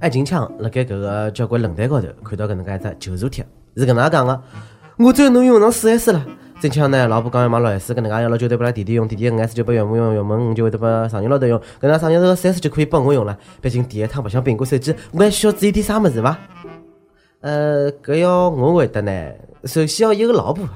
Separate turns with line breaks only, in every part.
哎，近腔辣盖搿个交关论坛高头看到搿能介一只求助帖，是搿能介讲个：我最后能用上四 S 了。正腔呢，老婆讲要买六 S，搿能介要老九对拨拉弟弟用，弟弟五 S 就拨岳母用，岳母就会得拨上人老头用，搿能上人头四 S 就可以拨我用了。毕竟第一趟白相苹果手机，我还需要注意点啥物事伐？呃，搿要我回答呢，首先要有个老婆。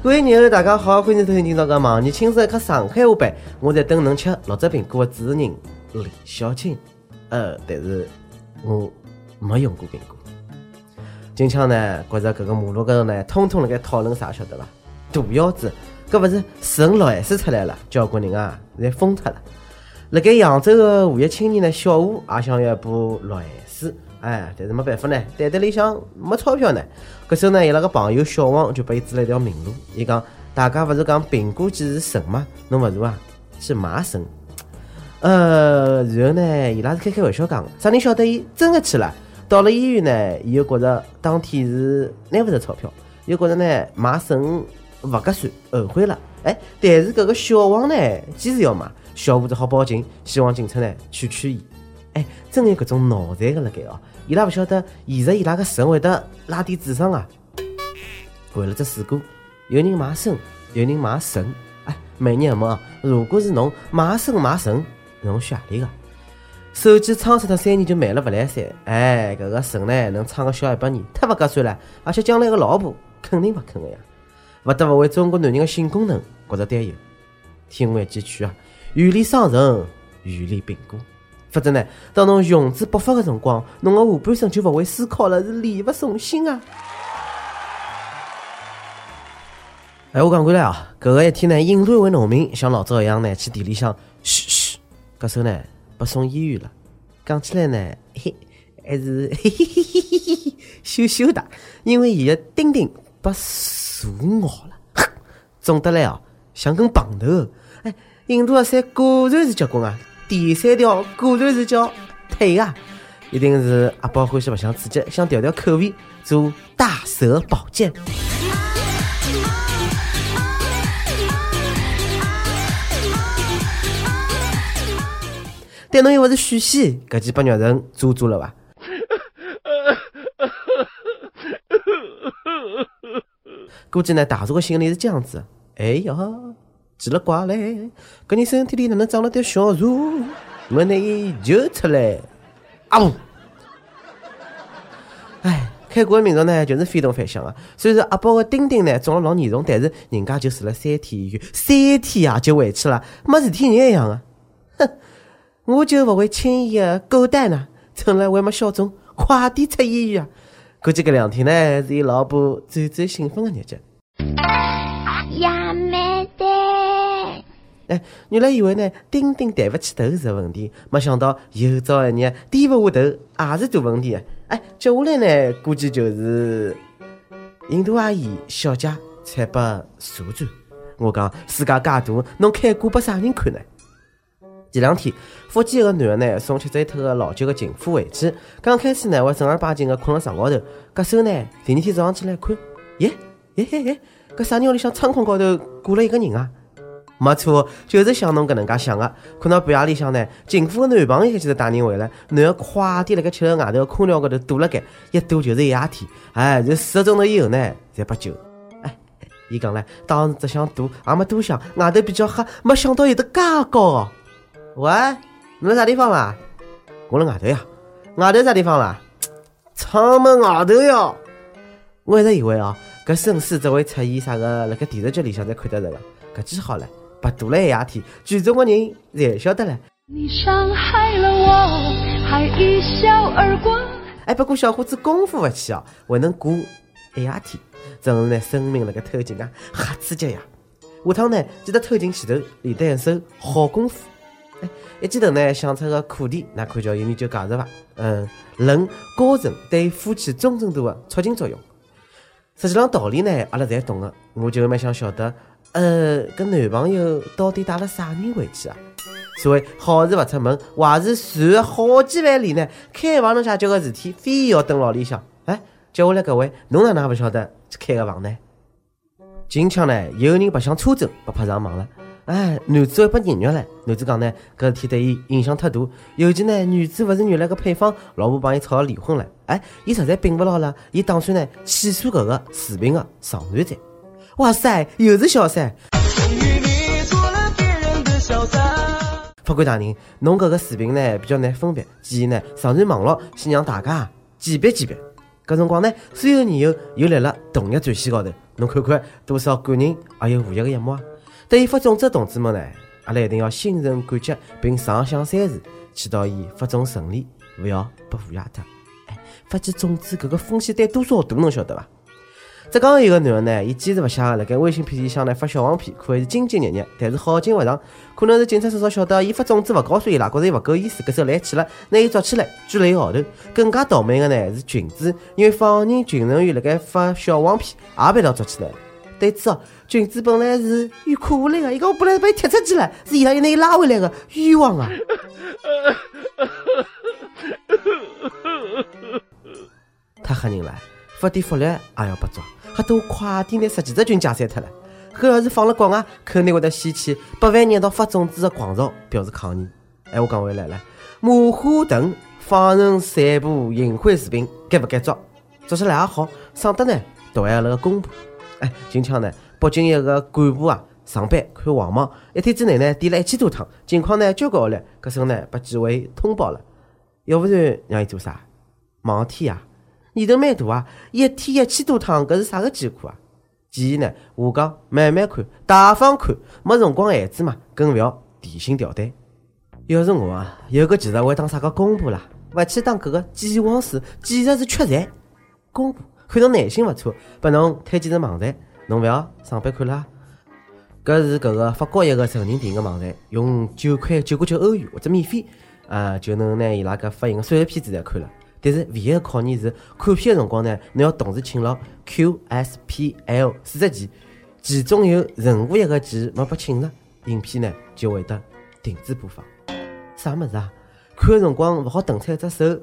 各位友大家好，欢迎收听今朝个忙年轻松一刻上海话版，我在等能吃六只苹果的主持人李小青。呃，但是我没用过苹果。今朝呢，觉着搿个马路高头呢，通通辣盖讨论啥晓得伐？大腰子，搿勿是纯六 S 出来了，交关人啊，侪疯脱了。辣盖扬州的无业青年呢，小吴也想要一部六 S，哎，但是没办法呢，袋袋里向没钞票呢。搿时候呢，伊拉个朋友小王就拨伊指了一条明路，伊讲大家勿是讲苹果机是神吗？侬勿如啊去买神。呃，然后呢，伊拉是开开玩笑讲，啥人晓得伊真的去了？到了医院呢，伊又觉着当天是拿勿着钞票，又觉着呢买肾勿合算，后悔了。哎，但是搿个小王呢，坚持要买。小吴只好报警，希望警察呢劝劝伊。哎，真有搿种脑残个辣盖哦！伊拉勿晓得，现实伊拉个肾会得拉低智商啊。为了只事故，有人买肾，有人买肾。哎，美女们，如果是侬买肾买肾，侬选何里个？手机撑死脱三年就卖了勿来三。哎，搿个肾呢能撑个小一百年，太勿合算了。而且将来个老婆肯定勿肯个呀，勿得勿为中国男人的性功能觉着担忧。听我一记劝啊！远离伤人，远离病故，否则呢，当侬雄姿勃发的辰光，侬的下半生就勿会思考了，是力不从心啊！哎，我讲过来啊，搿个一天呢，印度一位农民像老早一样呢，去地里向嘘嘘，搿手呢被送医院了。讲起来呢，嘿，还是嘿嘿嘿嘿嘿嘿羞羞的，因为伊的丁丁拨蛇咬了，肿得来哦，像根棒头。哎。印度的山果然是结棍啊！第三条果然是叫腿啊！一定是阿宝欢喜白相刺激，想调调口味，做大蛇宝剑。但侬又勿是许仙，搿几把肉人做做了伐？估计呢，大叔的心里是这样子。哎呀！奇了怪嘞，搿人身体里哪能长了点小蛇？我拿伊揪出来，啊呜！哎，开国的民族呢，就是非同凡响啊。虽然阿宝的丁丁呢肿了老严重，但是人家就住了三天医院，三天啊就回去了，没事体人一样啊。哼，我就勿会轻易的狗蛋呢，趁了还没消肿，快点出医院啊！估计搿两天呢，是伊老婆最最兴奋的日子。呀妹的！哎，原来以为呢，丁丁抬不起头是问题，没想到有朝一日低不下头也是大问题啊！哎，接下来呢，估计就是印度阿姨小姐才被蛇转。我讲世界介大，侬开挂拨啥人看呢？前两天，福建一个男的呢，送七岁脱个老酒个情妇回去，刚开始呢，还正儿八经的困了床高头，搿手呢，第二天早上起来看，耶耶耶耶，搿啥人屋里向窗框高头挂了一个人啊？没错，就是像侬搿能介想的。看到半夜里向呢，情妇个男朋友一记头带人回来，男的快点辣盖七楼外头空调高头躲了该，一躲就是一夜天。哎，就四个钟头以后呢，才不救。哎，伊讲唻，当时只想躲，也没多想，外头比较黑，没想到有得介高哦。喂，侬在啥地方啦？我辣外头呀。外头啥地方啦？窗门外头哟。我一直以为哦，搿绅士只会出现啥个辣盖电视剧里向才看得着个，搿记好了。白度了一夜天，剧中的人侪晓得了。你伤害了我，还一笑而过。哎，不过小伙子功夫勿起哦，还能过一夜天，真是拿，生命辣盖偷情啊，瞎刺激呀！下趟呢，记得偷情前头练得一手好功夫。哎，一记头呢，想出个课题，那看叫有研究解释伐？嗯，论高层对夫妻忠诚度的促进作用。实际上道理呢，阿拉侪懂的，我就蛮想晓得。呃，搿男朋友到底带了啥人回去啊？所谓好事勿出门，坏事传好几万里呢。开房能解决个事体，非要蹲牢里向。哎，接下来各位，侬哪能还勿晓得去开个房呢？近腔呢，有人白相车震，被拍上网了。哎，男子会被凌虐了。男子讲呢，搿事体对伊影响太大，尤其呢，女子勿是原来个配方，老婆帮伊吵了离婚了。哎，伊实在顶勿牢了，伊打算呢起诉搿个视频个上传者。哇塞，又是小三！法官大人，侬搿个视频呢比较难分辨，建议呢上传网络，先让大家鉴别鉴别。搿辰光呢，所有研友又辣辣同一战线高头，侬看看多少感人而又无益个一幕啊！对于发种子的同志们呢，阿拉一定要心存、感激，并上香三思，祈祷伊发种顺利，勿要被误压脱。哎，发起种子搿个风险得多少大，侬晓得伐？浙江有个男的呢，伊坚持勿下，辣盖微信片里向呢发小黄片，可谓是兢兢业业，但是好景勿长，可能是警察叔叔晓得伊发种子勿告诉伊拉，觉着伊勿够意思，搿时来气了，拿伊抓起来拘了一个号头。更加倒霉的呢是群主，因为放人群成员辣盖发小黄片，也被牢抓起来了。对此哦，群主本来是欲哭无泪个，伊讲我本来是被踢出去了，是伊拉又拿伊拉回来个，冤枉啊！太吓人了，发点福利也要被抓。吓得我快点拿十几只群解散脱了。搿要是放了国外，肯定会得掀起百万人到发种子的狂潮，表示抗议。哎，我讲回来了，马化腾放任散布淫秽视频，该不该抓？抓起来也好，省得呢毒害了个公婆。哎，今腔呢，北京一个干部啊，上班看黄网，一天之内呢点了一千多趟，情况呢交关恶劣，搿时候呢被纪委通报了。要不然让伊做啥？忙天啊！年头蛮大啊，一天一千多趟，搿是啥个艰苦啊？建议呢，我讲慢慢看，大方看，没辰光孩子嘛，更勿要提心吊胆。要是我啊，有个技术会当啥个公婆啦，勿去当搿个鉴黄师，简直是缺财。公婆看侬耐心勿错，拨侬推荐只网站，侬勿要上班看啦。搿是搿个法国一个成人电影个网站，用九块九角九欧元或者免费，啊，就能拿伊拉搿发行个所有片子侪看了。但是唯一的考验是看片的辰光呢，侬要同时请牢 QSPL 四只键，其中有任何一个键没被请着，影片呢就会得停止播放。啥么子啊？看的辰光勿好动出一只手，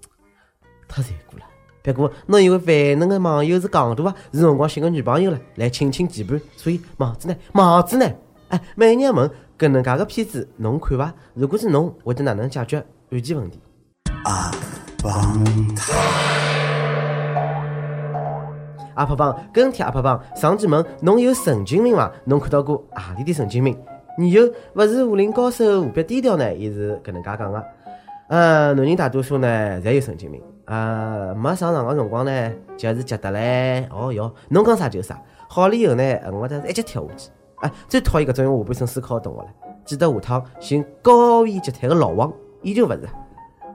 太残酷了。不过侬以为万能的网友是戆大啊？是辰光寻个女朋友了来亲亲键盘，所以网子呢，网子呢？哎，每日问搿能介个片子侬看伐？如果是侬，会得哪能解决案件问题？啊。阿婆帮跟帖阿婆帮上期问侬有神经病伐？侬看到过何里的神经病？女友勿是武林高手，何必低调呢？伊是搿能介讲个。呃，男人大多数呢，侪有神经病。呃，没上床个辰光呢，就是觉得嘞，哦哟，侬讲啥就啥。好了以后呢，我得一脚跳下去。哎，最讨厌搿种用下半身思考个动物了。记得下趟寻高位截瘫个老王，依旧勿是。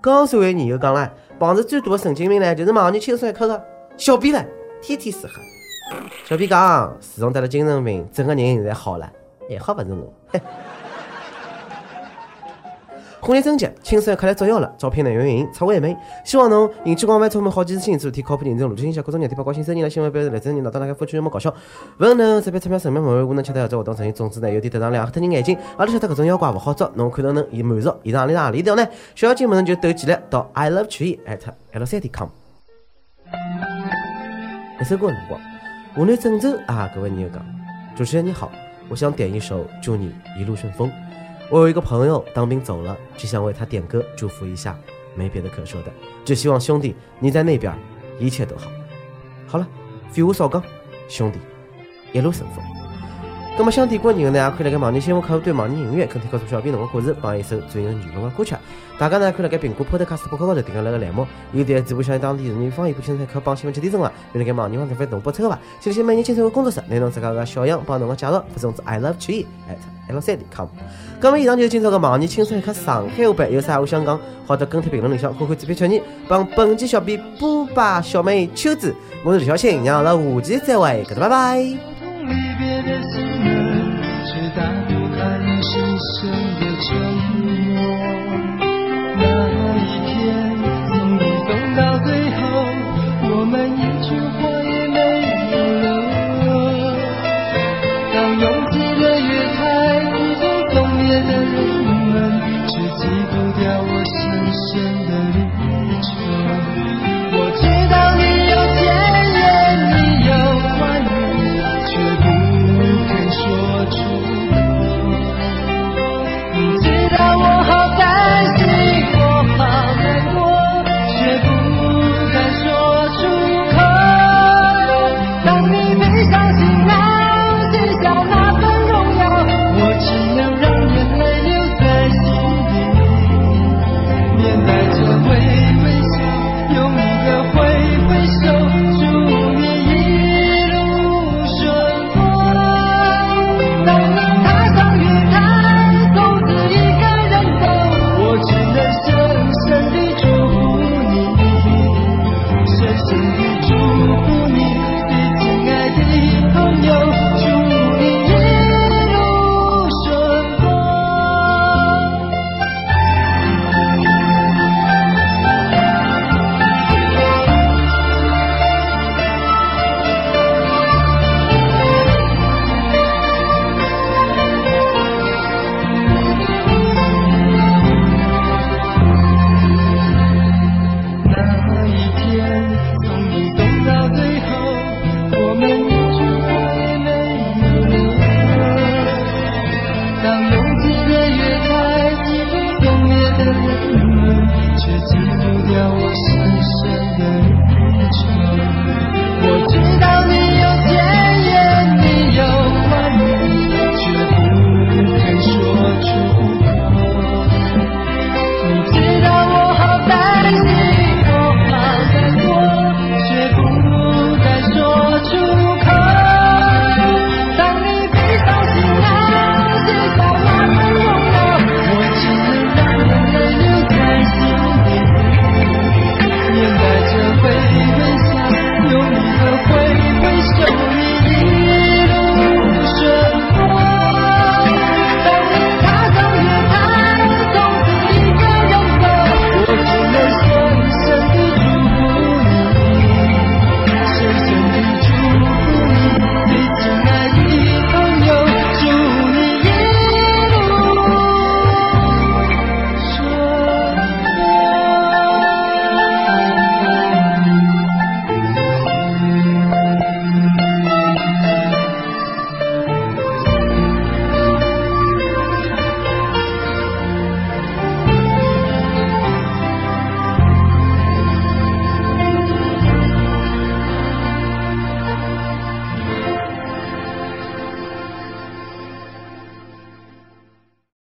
刚才位女友讲了，碰着最大的神经病呢，就是网易轻松一刻的小编了，天天嘶喝。小编讲，自从得了精神病，整个人侪好了，还好勿是我。婚礼征集，轻松一刻来作妖了，照片内容运营超完美，希望侬人气广泛，充满好奇心，做体靠谱认真，逻辑性强，各种热点八卦新生意了，新闻标题来真人闹，当大家夫妻有么搞笑？勿能这边钞票神秘门外，无能吃掉这活动诚意，总之呢有点得上两吓人眼睛，阿拉晓得搿种妖怪勿好捉，侬看到能满足，以上阿里哪里条呢？小妖精们就斗起来到 i love tree at l 三 d com。一首歌的辰光，湖南郑州啊，各位女友讲，主持人你好，我想点一首祝你一路顺风。我有一个朋友当兵走了，只想为他点歌祝福一下，没别的可说的，只希望兄弟你在那边一切都好。好了，废话少讲，兄弟一路顺风。那么想点歌的人呢，也可以来个网易新闻客户端、网易音乐，跟帖告诉小编侬个故事，帮一首最有缘分的歌曲。大家呢可以来个苹果 Podcast 博客高头订阅那个栏目，有点直播像当地人民方言，不清楚可帮新闻七点钟啊，有那个网易网站发同步抽吧。谢谢每日轻松的工作室，内容自家个小样帮侬个介绍，发送至 i love tree at l 三点 com。那么以上就是今朝个网易轻松一刻上海话版，有啥话想讲，或者跟帖评论里向，看看这篇确认，帮本期小编波霸小妹秋子，我是李小青，让阿拉下期再会，各位拜拜。一生的城